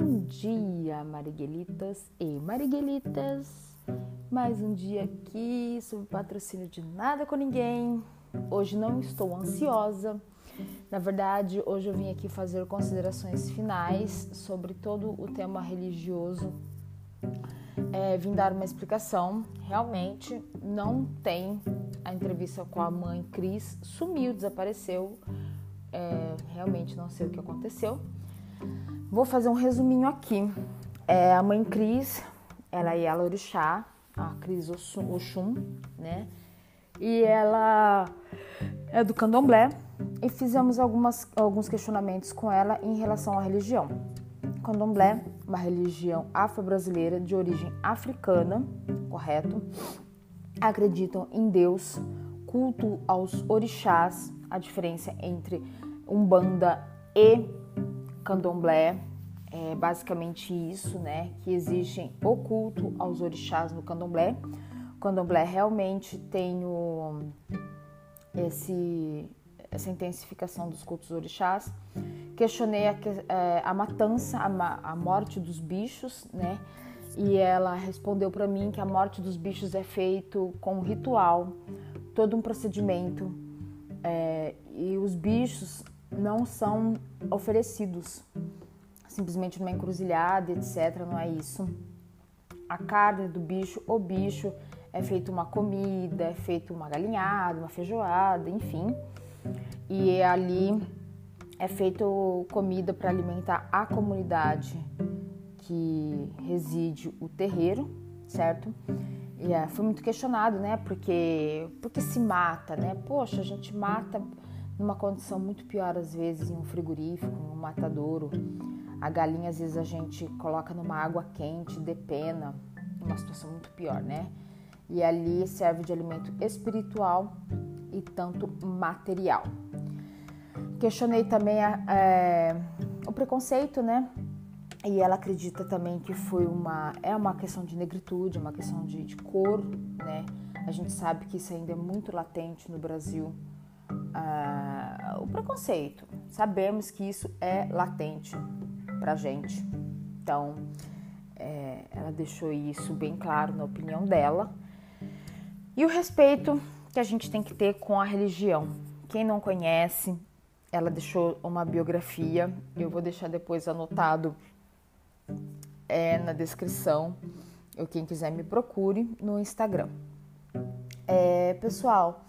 Bom dia, Mariguelitas e Mariguelitas. Mais um dia aqui sob patrocínio de nada com ninguém. Hoje não estou ansiosa. Na verdade, hoje eu vim aqui fazer considerações finais sobre todo o tema religioso. É, vim dar uma explicação. Realmente não tem a entrevista com a mãe Cris. Sumiu, desapareceu. É, realmente não sei o que aconteceu. Vou fazer um resuminho aqui. É, a mãe Cris, ela é a Lorixá, a Cris Oxum, né? E ela é do candomblé e fizemos algumas, alguns questionamentos com ela em relação à religião. Candomblé, uma religião afro-brasileira de origem africana, correto? Acreditam em Deus, culto aos orixás, a diferença entre Umbanda e candomblé é basicamente isso, né? Que existe o culto aos orixás no candomblé. O candomblé realmente tem o, esse, essa intensificação dos cultos orixás. Questionei a, é, a matança, a, a morte dos bichos, né? E ela respondeu para mim que a morte dos bichos é feito com um ritual, todo um procedimento. É, e os bichos não são oferecidos simplesmente numa encruzilhada, etc. Não é isso. A carne do bicho, o bicho, é feito uma comida, é feito uma galinhada, uma feijoada, enfim. E ali é feito comida para alimentar a comunidade que reside o terreiro, certo? E é, foi muito questionado, né? Porque, porque se mata, né? Poxa, a gente mata numa condição muito pior às vezes em um frigorífico, em um matadouro. A galinha às vezes a gente coloca numa água quente, depena, uma situação muito pior, né? E ali serve de alimento espiritual e tanto material. Questionei também a, é, o preconceito, né? E ela acredita também que foi uma é uma questão de negritude, uma questão de, de cor, né? A gente sabe que isso ainda é muito latente no Brasil o preconceito. Sabemos que isso é latente para gente. Então, é, ela deixou isso bem claro na opinião dela. E o respeito que a gente tem que ter com a religião. Quem não conhece, ela deixou uma biografia, eu vou deixar depois anotado é, na descrição. Eu, quem quiser me procure no Instagram. É, pessoal,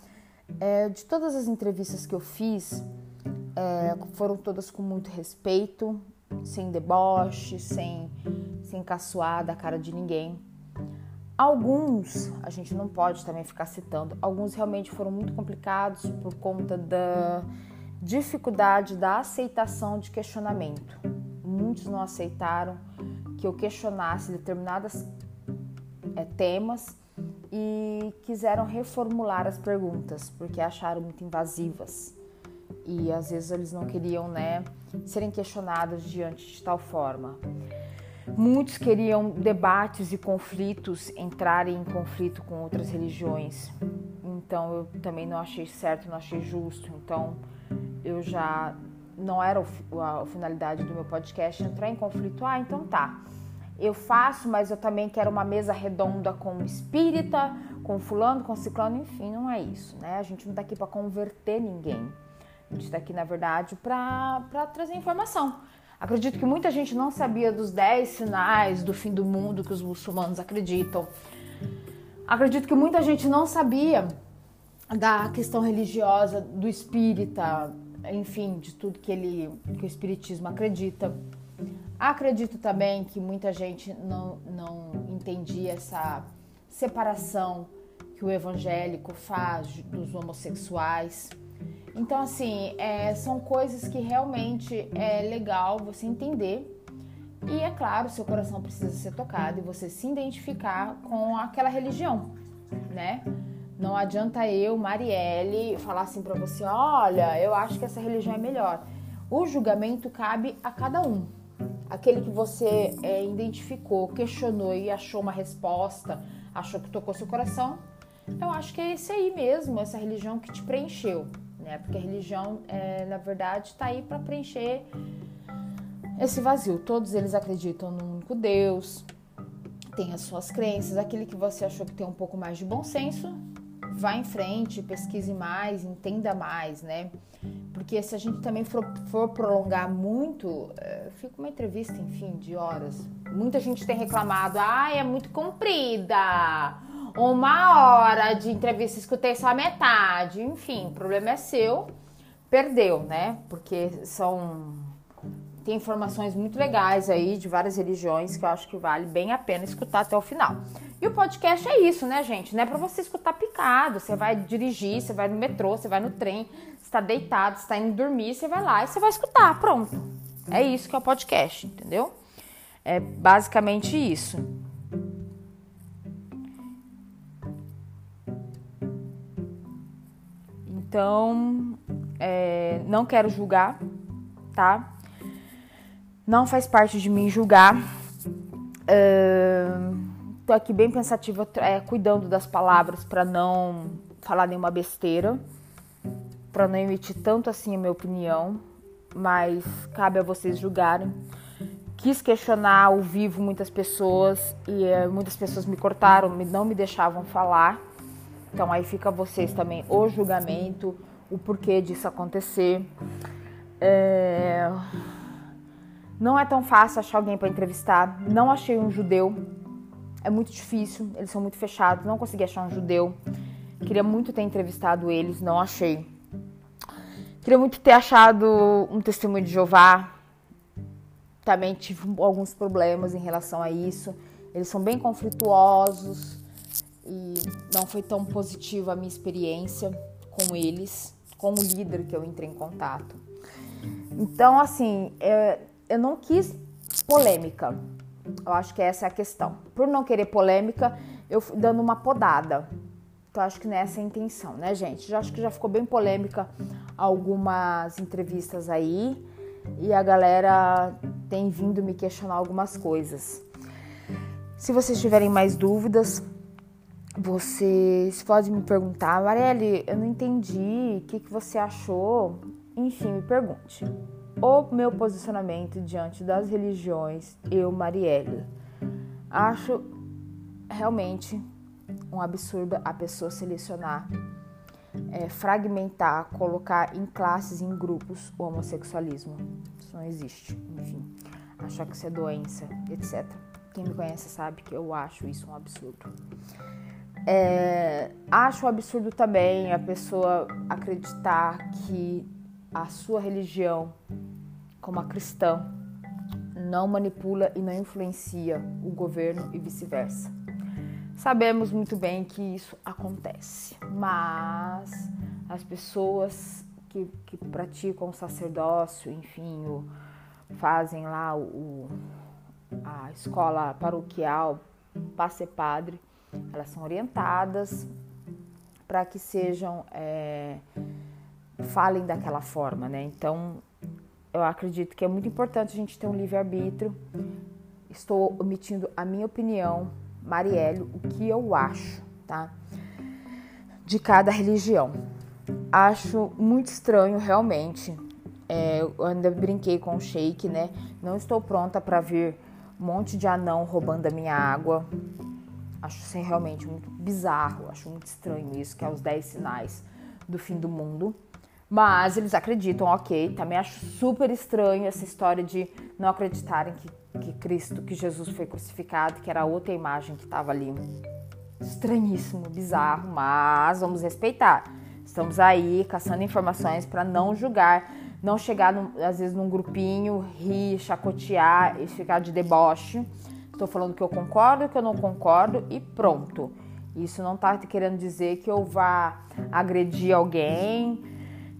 é, de todas as entrevistas que eu fiz, é, foram todas com muito respeito, sem deboche, sem, sem caçoar da cara de ninguém. Alguns, a gente não pode também ficar citando, alguns realmente foram muito complicados por conta da dificuldade da aceitação de questionamento. Muitos não aceitaram que eu questionasse determinados é, temas e quiseram reformular as perguntas porque acharam muito invasivas e às vezes eles não queriam, né, serem questionados diante de tal forma. Muitos queriam debates e conflitos, entrarem em conflito com outras religiões. Então eu também não achei certo, não achei justo. Então eu já não era a finalidade do meu podcast entrar em conflito. Ah, então tá eu faço, mas eu também quero uma mesa redonda com espírita, com fulano, com ciclano, enfim, não é isso, né? A gente não tá aqui para converter ninguém. A gente tá aqui, na verdade, para trazer informação. Acredito que muita gente não sabia dos 10 sinais do fim do mundo que os muçulmanos acreditam. Acredito que muita gente não sabia da questão religiosa do espírita, enfim, de tudo que ele que o espiritismo acredita. Acredito também que muita gente não, não entendia essa separação que o evangélico faz dos homossexuais. Então, assim, é, são coisas que realmente é legal você entender. E é claro, seu coração precisa ser tocado e você se identificar com aquela religião, né? Não adianta eu, Marielle, falar assim para você: olha, eu acho que essa religião é melhor. O julgamento cabe a cada um aquele que você é, identificou, questionou e achou uma resposta, achou que tocou seu coração, eu acho que é esse aí mesmo, essa religião que te preencheu, né? Porque a religião, é, na verdade, está aí para preencher esse vazio. Todos eles acreditam num único Deus, tem as suas crenças. Aquele que você achou que tem um pouco mais de bom senso, vá em frente, pesquise mais, entenda mais, né? Porque se a gente também for, for prolongar muito, é, fica uma entrevista, enfim, de horas. Muita gente tem reclamado, ah, é muito comprida. Uma hora de entrevista, escutei só a metade. Enfim, o problema é seu. Perdeu, né? Porque são tem informações muito legais aí de várias religiões que eu acho que vale bem a pena escutar até o final. E o podcast é isso, né, gente? Não é para você escutar picado. Você vai dirigir, você vai no metrô, você vai no trem, está deitado, está indo dormir, você vai lá e você vai escutar. Pronto. É isso que é o podcast, entendeu? É basicamente isso. Então, é, não quero julgar, tá? Não faz parte de mim julgar. Tô aqui bem pensativa, é, cuidando das palavras para não falar nenhuma besteira, para não emitir tanto assim a minha opinião, mas cabe a vocês julgarem. Quis questionar ao vivo muitas pessoas e é, muitas pessoas me cortaram, não me deixavam falar. Então aí fica vocês também o julgamento, o porquê disso acontecer. É... Não é tão fácil achar alguém para entrevistar. Não achei um judeu é muito difícil, eles são muito fechados, não consegui achar um judeu. Queria muito ter entrevistado eles, não achei. Queria muito ter achado um testemunho de Jeová. Também tive alguns problemas em relação a isso. Eles são bem conflituosos e não foi tão positiva a minha experiência com eles, com o líder que eu entrei em contato. Então, assim, é, eu não quis polêmica. Eu acho que essa é a questão. Por não querer polêmica, eu fui dando uma podada. Então acho que nessa é a intenção, né, gente? Já acho que já ficou bem polêmica algumas entrevistas aí e a galera tem vindo me questionar algumas coisas. Se vocês tiverem mais dúvidas, vocês podem me perguntar, Marielle, eu não entendi, o que, que você achou? Enfim, me pergunte o meu posicionamento diante das religiões, eu, Marielle. Acho realmente um absurdo a pessoa selecionar, é, fragmentar, colocar em classes, em grupos o homossexualismo. Isso não existe. Enfim, achar que isso é doença, etc. Quem me conhece sabe que eu acho isso um absurdo. É, acho absurdo também a pessoa acreditar que a sua religião como a cristã não manipula e não influencia o governo e vice-versa. Sabemos muito bem que isso acontece, mas as pessoas que, que praticam o sacerdócio, enfim, o, fazem lá o, a escola paroquial para ser padre, elas são orientadas para que sejam é, falem daquela forma, né? Então, eu acredito que é muito importante a gente ter um livre-arbítrio. Estou omitindo a minha opinião, Marielle, o que eu acho, tá? De cada religião. Acho muito estranho, realmente. É, eu ainda brinquei com o Sheik, né? Não estou pronta para ver um monte de anão roubando a minha água. Acho assim, realmente muito bizarro, acho muito estranho isso, que é os 10 sinais do fim do mundo. Mas eles acreditam, ok. Também acho super estranho essa história de não acreditarem que, que Cristo, que Jesus foi crucificado, que era outra imagem que estava ali. Estranhíssimo, bizarro, mas vamos respeitar. Estamos aí caçando informações para não julgar, não chegar às vezes num grupinho, rir, chacotear e ficar de deboche. Estou falando que eu concordo, que eu não concordo e pronto. Isso não está querendo dizer que eu vá agredir alguém,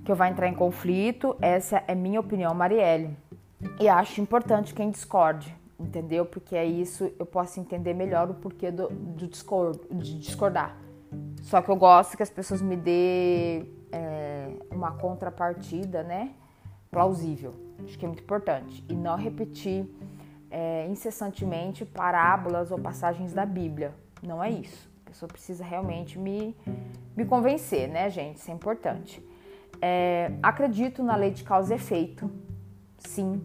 que eu vá entrar em conflito. Essa é minha opinião, Marielle. E acho importante quem discorde, entendeu? Porque é isso eu posso entender melhor o porquê do, do discord, de discordar. Só que eu gosto que as pessoas me dê é, uma contrapartida, né? Plausível. Acho que é muito importante. E não repetir é, incessantemente parábolas ou passagens da Bíblia. Não é isso. A pessoa precisa realmente me, me convencer, né, gente? Isso é importante. É, acredito na lei de causa e efeito, sim.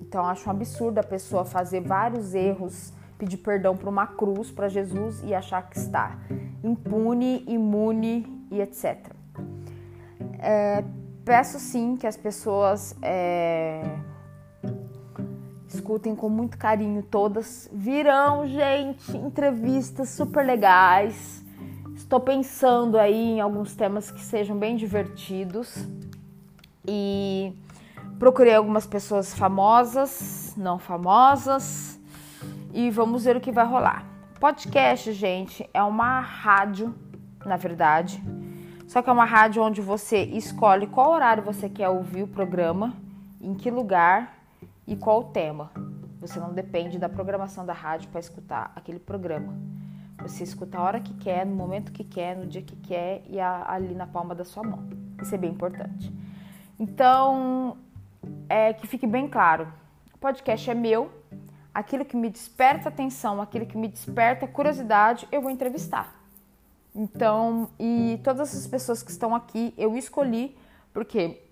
Então acho um absurdo a pessoa fazer vários erros, pedir perdão para uma cruz, para Jesus e achar que está impune, imune e etc. É, peço sim que as pessoas é, escutem com muito carinho todas. Virão, gente, entrevistas super legais. Estou pensando aí em alguns temas que sejam bem divertidos e procurei algumas pessoas famosas, não famosas e vamos ver o que vai rolar. Podcast, gente, é uma rádio, na verdade. Só que é uma rádio onde você escolhe qual horário você quer ouvir o programa, em que lugar e qual o tema. Você não depende da programação da rádio para escutar aquele programa. Você escuta a hora que quer, no momento que quer, no dia que quer e ali na palma da sua mão. Isso é bem importante. Então, é que fique bem claro: o podcast é meu, aquilo que me desperta atenção, aquilo que me desperta curiosidade, eu vou entrevistar. Então, e todas as pessoas que estão aqui, eu escolhi porque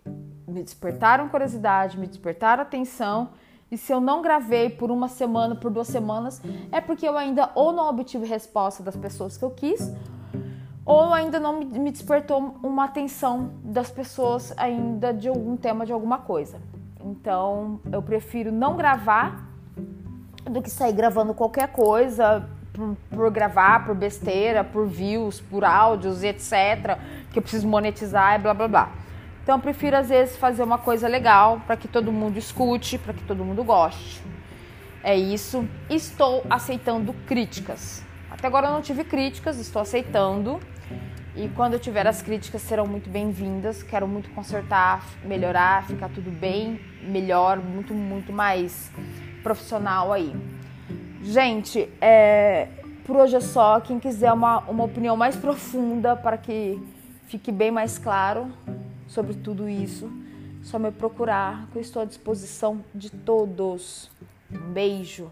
me despertaram curiosidade, me despertaram atenção. E se eu não gravei por uma semana, por duas semanas, é porque eu ainda ou não obtive resposta das pessoas que eu quis, ou ainda não me despertou uma atenção das pessoas ainda de algum tema, de alguma coisa. Então, eu prefiro não gravar do que sair gravando qualquer coisa por, por, gravar, por besteira, por views, por áudios, etc. Que eu preciso monetizar e blá blá blá. Então eu prefiro às vezes fazer uma coisa legal para que todo mundo escute, para que todo mundo goste. É isso. Estou aceitando críticas. Até agora eu não tive críticas, estou aceitando. E quando eu tiver as críticas serão muito bem-vindas. Quero muito consertar, melhorar, ficar tudo bem, melhor, muito, muito mais profissional aí. Gente, é, por hoje é só. Quem quiser uma, uma opinião mais profunda para que fique bem mais claro sobre tudo isso, só me procurar, que eu estou à disposição de todos. Um beijo.